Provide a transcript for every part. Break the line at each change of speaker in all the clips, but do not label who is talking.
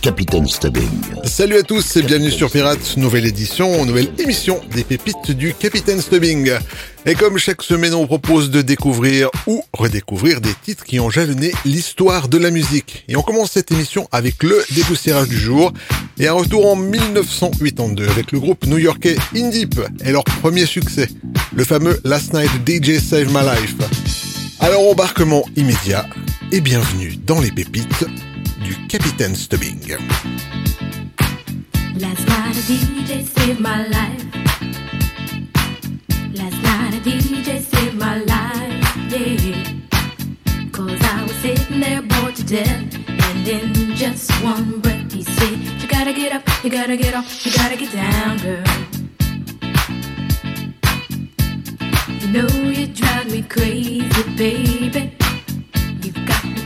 Capitaine Stubbing.
Salut à tous et bienvenue sur Pirates, nouvelle édition, nouvelle émission des pépites du Capitaine Stubbing. Et comme chaque semaine on propose de découvrir ou redécouvrir des titres qui ont jalonné l'histoire de la musique. Et on commence cette émission avec le dépoussiérage du jour et un retour en 1982 avec le groupe new-yorkais Deep et leur premier succès, le fameux Last Night DJ Save My Life. Alors embarquement immédiat et bienvenue dans les pépites du Capitaine Stubbing.
Last night a DJ saved my life. Last night a DJ saved my life, yeah. Cause I was sitting there bored to death. And in just one breath he said, You gotta get up, you gotta get off, you gotta get down, girl. You know you drive me crazy, baby.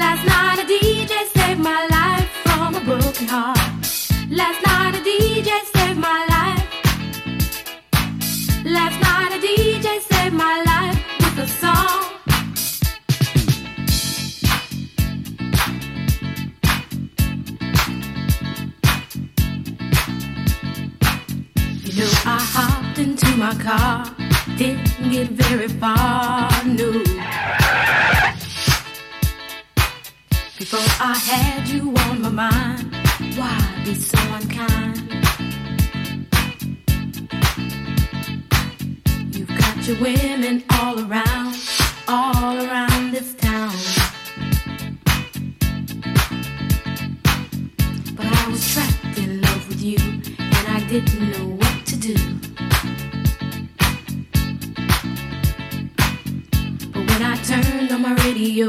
Last night a DJ saved my life from a broken heart. Last night a DJ saved my life. Last night a DJ saved my life with a song. You know I hopped into my car, didn't get very far, no. I had you on my mind, why be so unkind? You've got your women all around, all around this town. But I was trapped in love with you, and I didn't know what to do. But when I turned on my radio,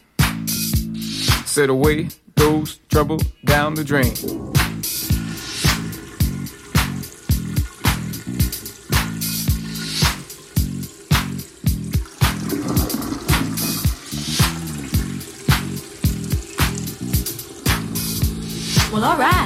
Said away goes trouble down the drain.
Well, alright.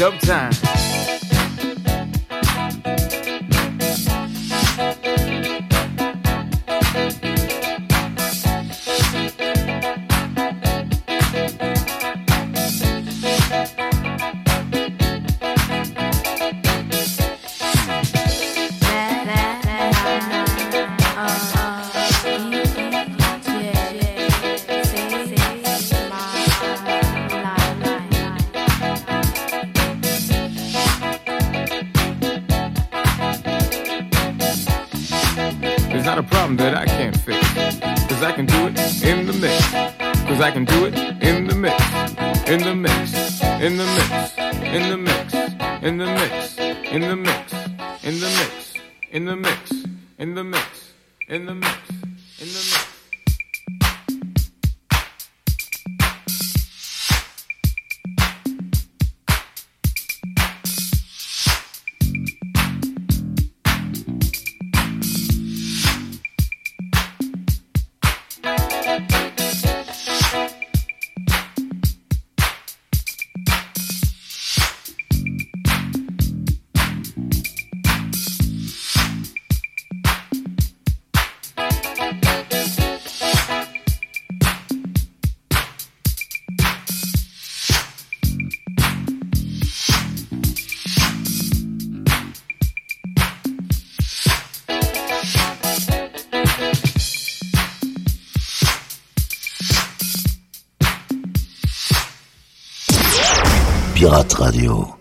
Dub time.
Radio.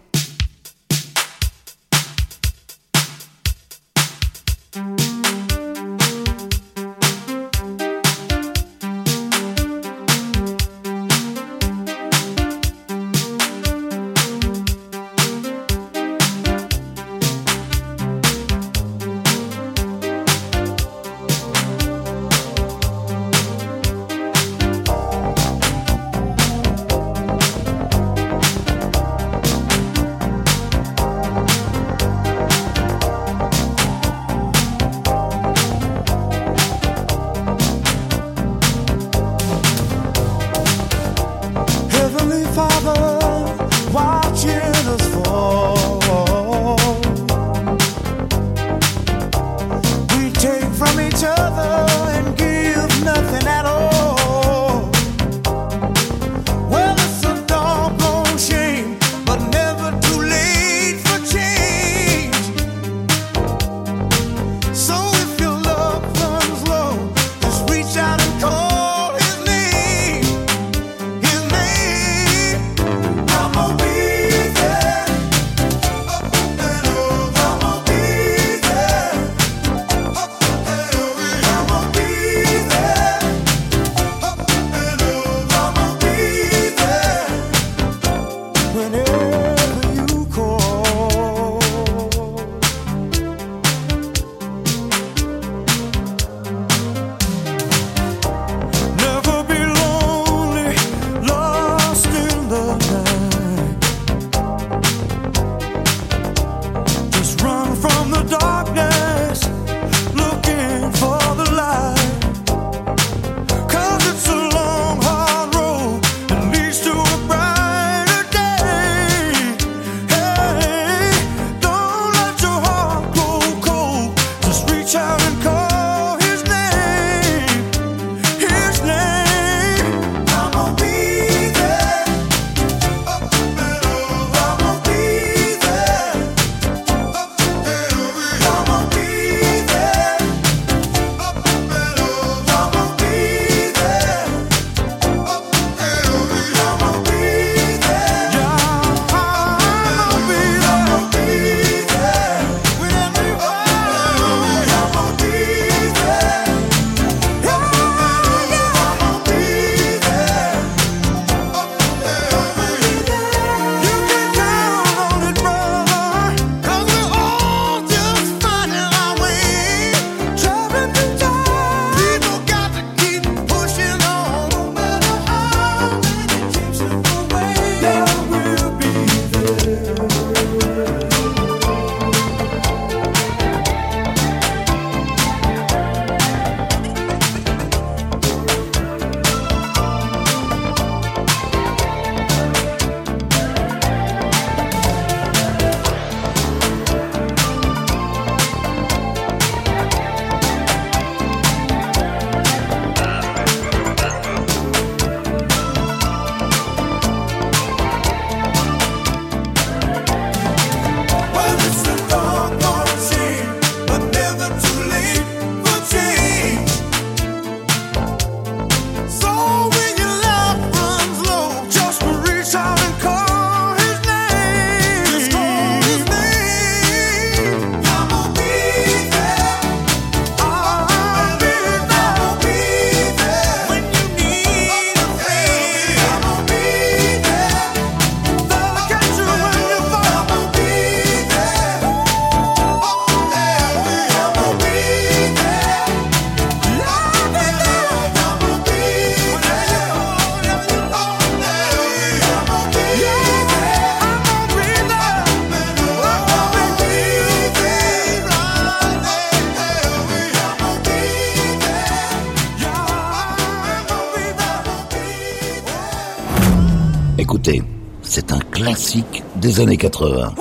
Des années 80.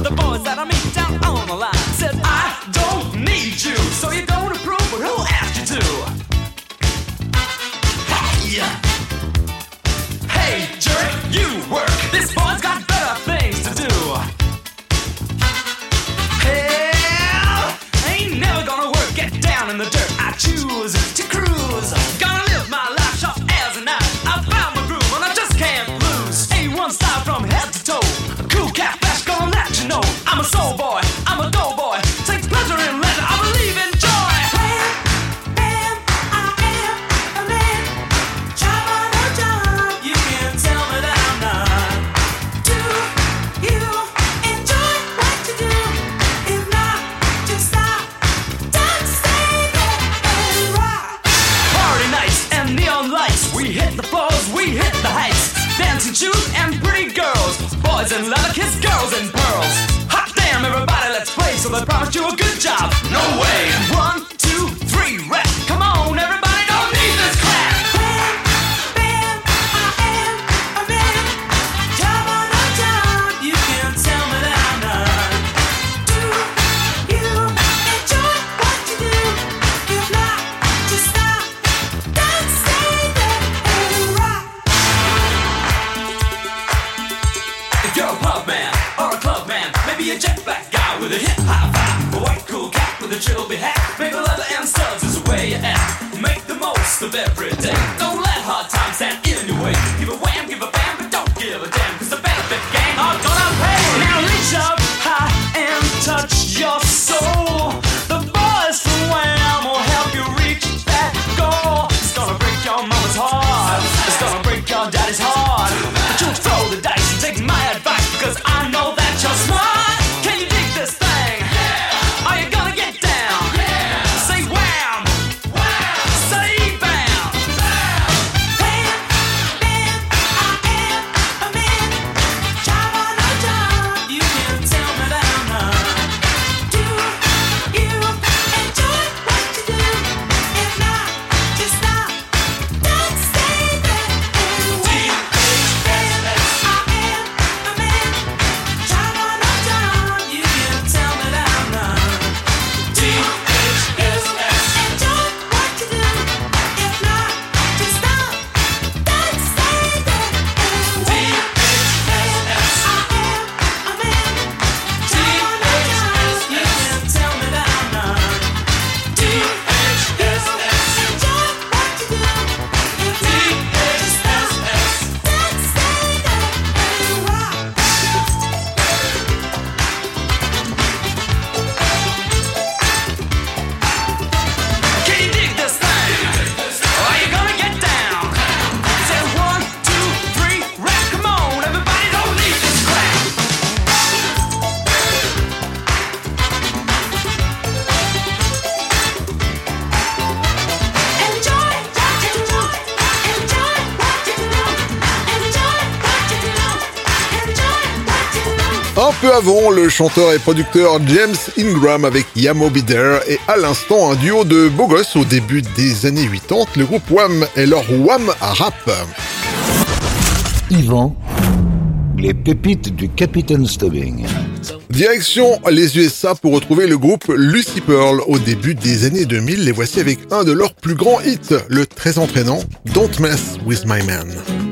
Peu le chanteur et producteur James Ingram avec Yamo Bider et à l'instant un duo de beaux gosses au début des années 80, le groupe Wham et leur Wham Rap.
Yvan, les pépites du Capitaine Stubbing.
Direction les USA pour retrouver le groupe Lucy Pearl au début des années 2000. Les voici avec un de leurs plus grands hits, le très entraînant Don't Mess With My Man.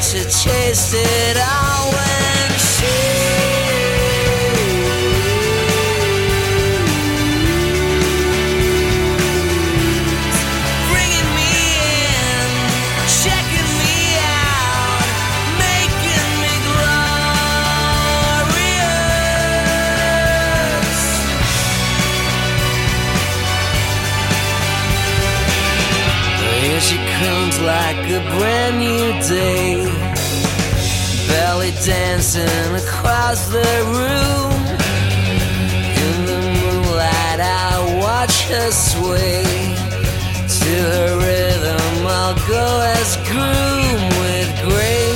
To chase it all when she's bringing me in, checking me out, making me glorious. Here she like a brand new day, dancing across the room. In the moonlight, I watch her sway. To her rhythm, I'll go as groom with grace.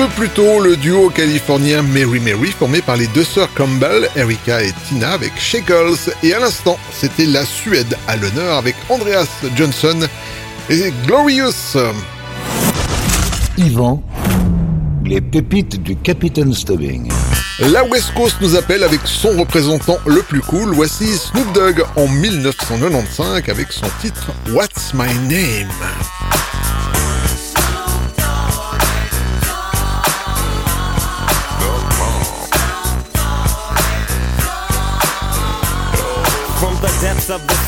Peu plus tôt, le duo californien Mary Mary formé par les deux sœurs Campbell, Erika et Tina avec Shakles. Et à l'instant, c'était la Suède à l'honneur avec Andreas Johnson et Glorious.
Yvan, les pépites du Capitaine Stubbing.
La West Coast nous appelle avec son représentant le plus cool. Voici Snoop Dogg en 1995 avec son titre What's My Name?
Of the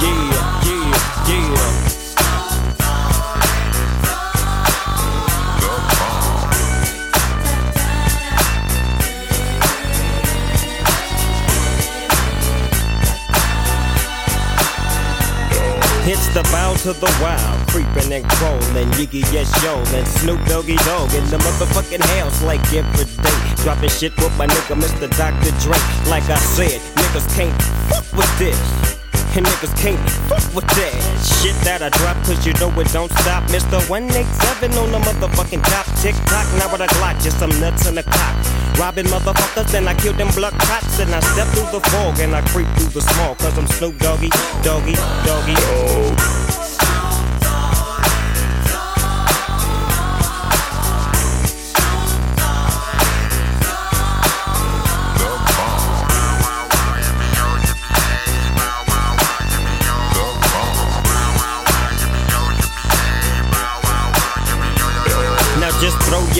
Yeah, yeah, yeah. It's the bow to the wild, creeping and crawling, Yiggy yes yo, and Snoop Doggy Dogg in the motherfucking house like every day. Dropping shit with my nigga Mr. Dr. Dre. Like I said, niggas can't fuck with this. And niggas can't fuck with that shit that I drop, cause you know it don't stop. Mr. 187 on the motherfucking top. Tick tock, now with a Glock, just some nuts in the cock. Robbing motherfuckers, then I kill them blood cops. And I step through the fog and I creep through the small, cause I'm Snoop Doggy, Doggy, Doggy. Oh.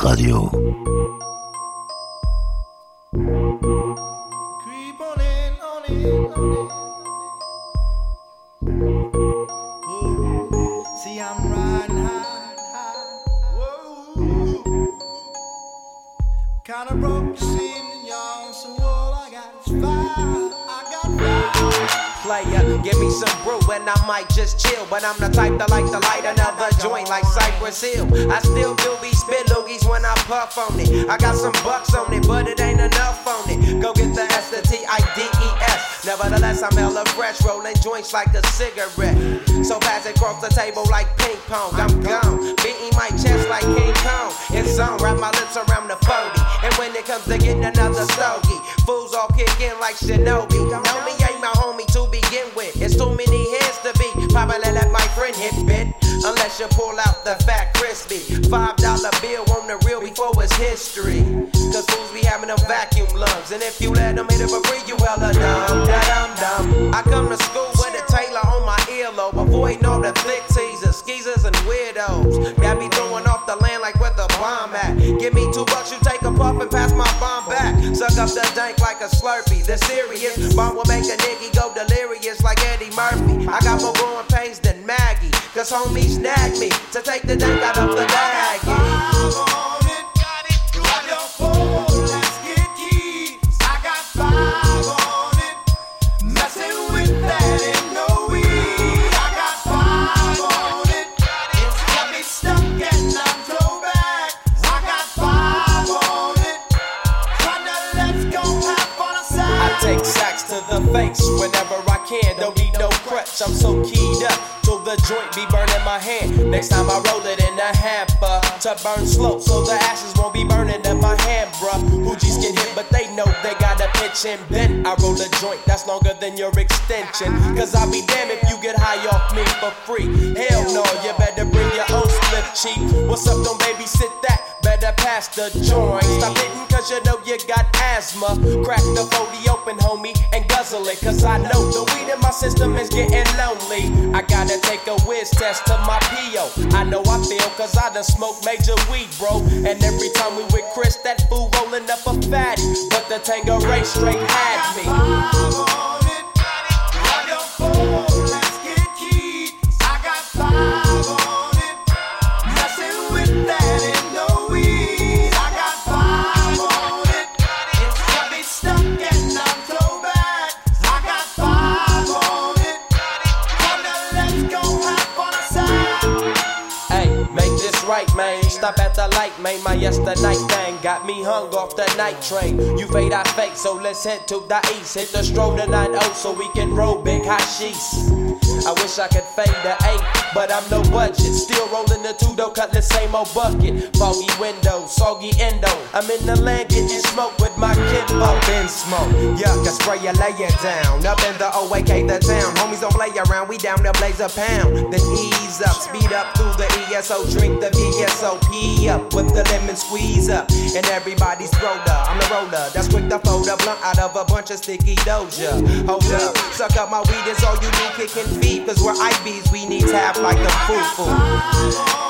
Fire.
player. Give me some brew and I might just chill. But I'm the type that like to light another joint like Cypress Hill. I like a cigarette. So fast it the table like ping pong. I'm gone, beating my chest like King Kong. It's on, wrap my lips around the 40. And when it comes to getting another stogie, fools all kick in like Shinobi. me ain't my homie to begin with. It's too many heads to be. Probably let my friend hit bit. Unless you pull out the fat crispy. Five dollar bill on the real before it's history. Cause fools be having them vacuum lungs. And if you let Next time I roll it in a hamper to burn slow, so the ashes won't be burning in my hand, bruh. Hoogies get hit, but they know they gotta pitch and bend. I roll a joint that's longer than your extension. Cause I'll be damned if you get high off me for free. Hell no, you better bring your own slip cheap. What's up, don't babysit that? Better pass the joint. Stop hitting cause you know you got asthma. Crack the 40 open, homie, and guzzle it. Cause I know the weed in my system is getting lonely. I gotta take a whiz test to my cause I done smoked major weed, bro. And every time we with Chris, that fool rolling up a fatty. But the Tanqueray straight had me. Stop at the light, made My yesterday thing got me hung off the night train. You fade, I fake, so let's head to the east. Hit the stroll tonight, oh, so we can roll big hashish. I wish I could fade the eight, but I'm no budget. Still rolling the two dough, cut the same old bucket. Foggy windows, soggy endo. I'm in the land getting smoke with my kid up in smoke. Yuck, I spray you, lay it down. Up in the OAK, the town. Homies don't play around, we down to blaze a pound. Then ease up, speed up through the ESO, drink the VSOP up with the lemon squeeze up. And everybody's roller, I'm the roller. That's quick to fold a blunt out of a bunch of sticky doja. Hold up, suck up my weed, it's all you do, kicking feet. Cause we're IBs, we need tap like the foo foo.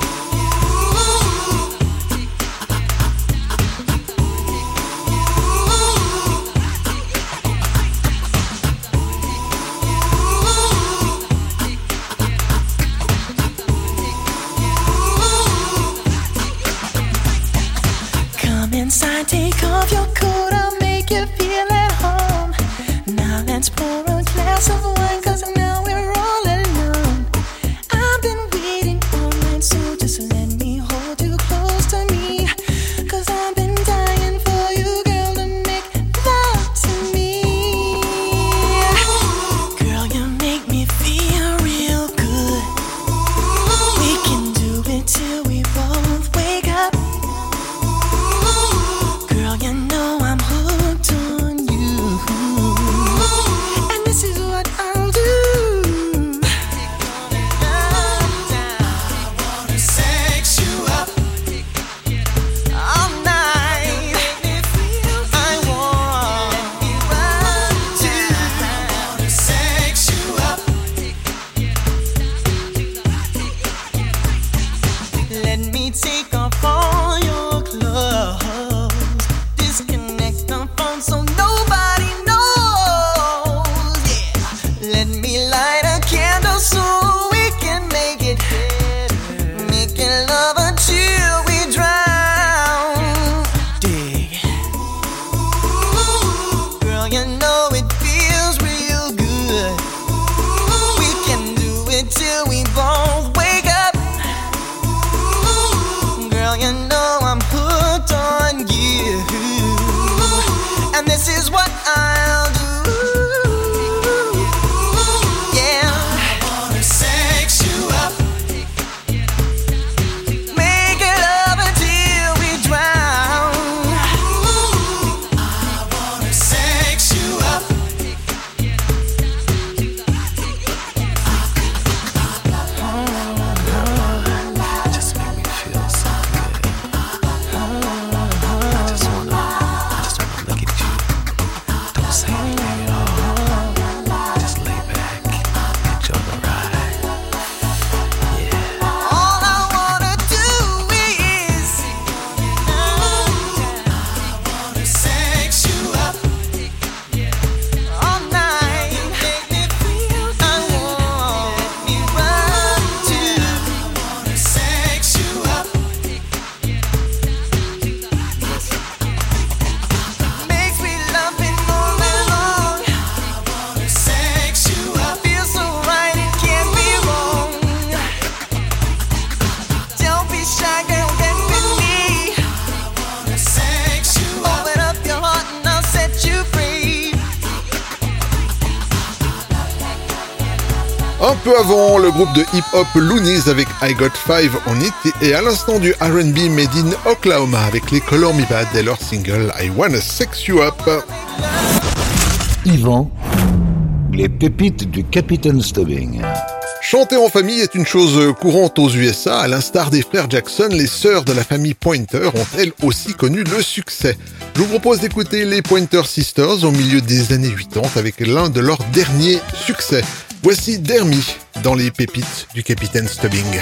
Glass of wine, cause
Un peu avant, le groupe de hip-hop Loonies avec I Got Five on It et à l'instant du R&B made in Oklahoma avec les Color Me Bad et leur single I Wanna Sex You Up.
Yvan, les pépites du Capitaine Stubbing.
Chanter en famille est une chose courante aux USA. À l'instar des frères Jackson, les sœurs de la famille Pointer ont elles aussi connu le succès. Je vous propose d'écouter les Pointer Sisters au milieu des années 80 avec l'un de leurs derniers succès. Voici Dermy dans les pépites du Capitaine Stubbing.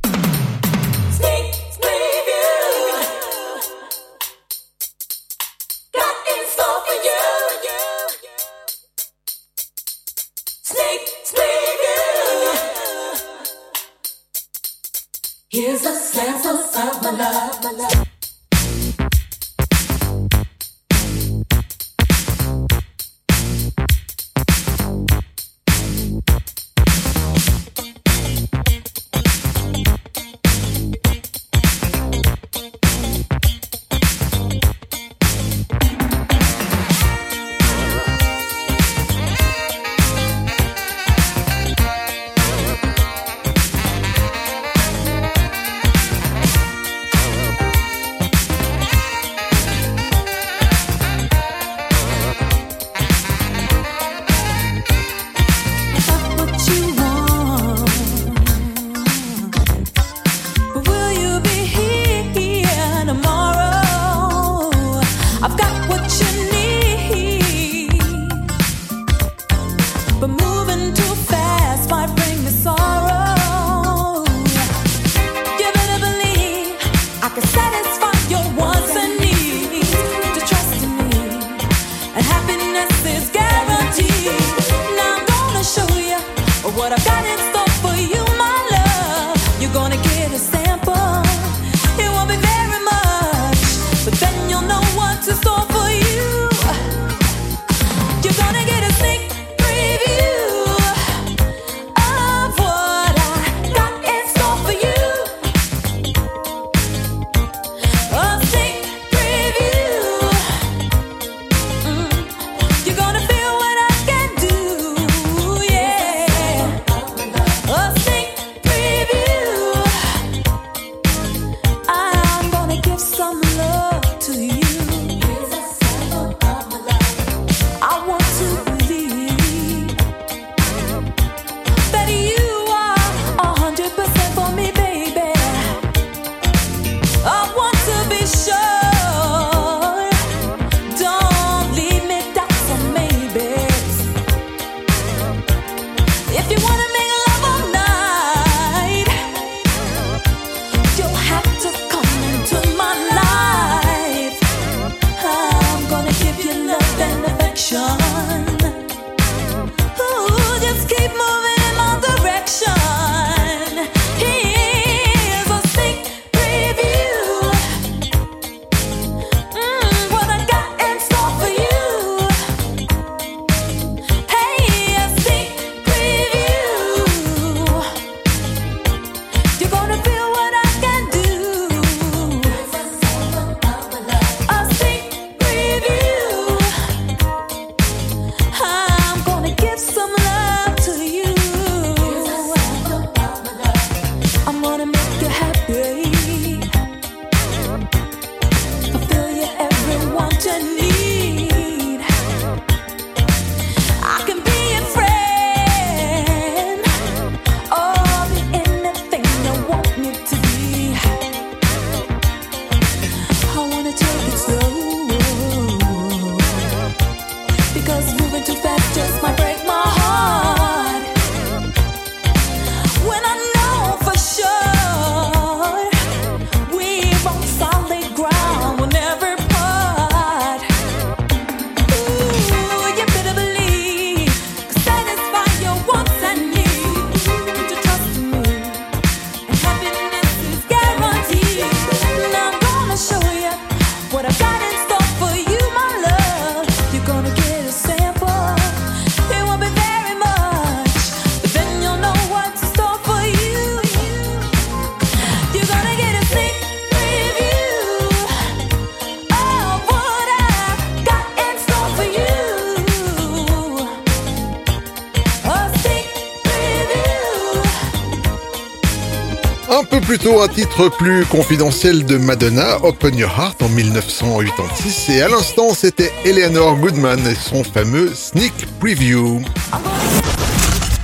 peu plutôt un titre plus confidentiel de Madonna, Open Your Heart en 1986. Et à l'instant, c'était Eleanor Goodman et son fameux sneak preview.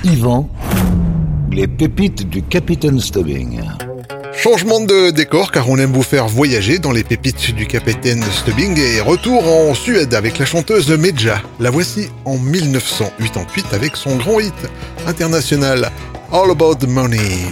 Yvan, les pépites du Capitaine Stubbing.
Changement de décor car on aime vous faire voyager dans les pépites du capitaine Stubbing et retour en Suède avec la chanteuse Medja. La voici en 1988 avec son grand hit international All About Money.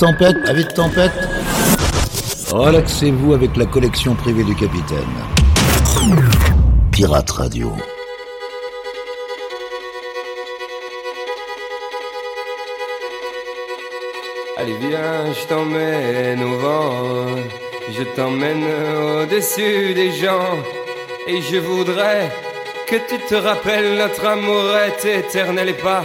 Tempête Avis de tempête Relaxez-vous avec la collection privée du capitaine. Pirate Radio.
Allez viens, je t'emmène au vent, je t'emmène au-dessus des gens, et je voudrais que tu te rappelles notre amour est éternel et pas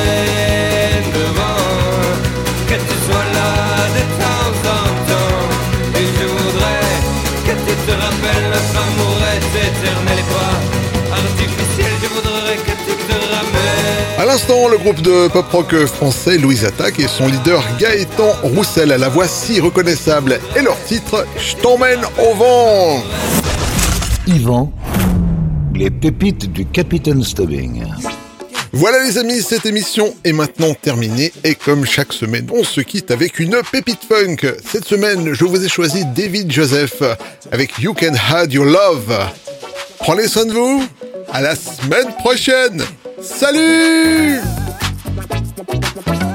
groupe de pop-rock français Louise Attaque et son leader Gaëtan Roussel à la voix si reconnaissable et leur titre Je t'emmène au vent.
Yvan, les pépites du Capitaine Stubbing.
Voilà les amis, cette émission est maintenant terminée et comme chaque semaine, on se quitte avec une pépite funk. Cette semaine, je vous ai choisi David Joseph avec You Can Hide Your Love. Prenez soin de vous, à la semaine prochaine. Salut
ブン!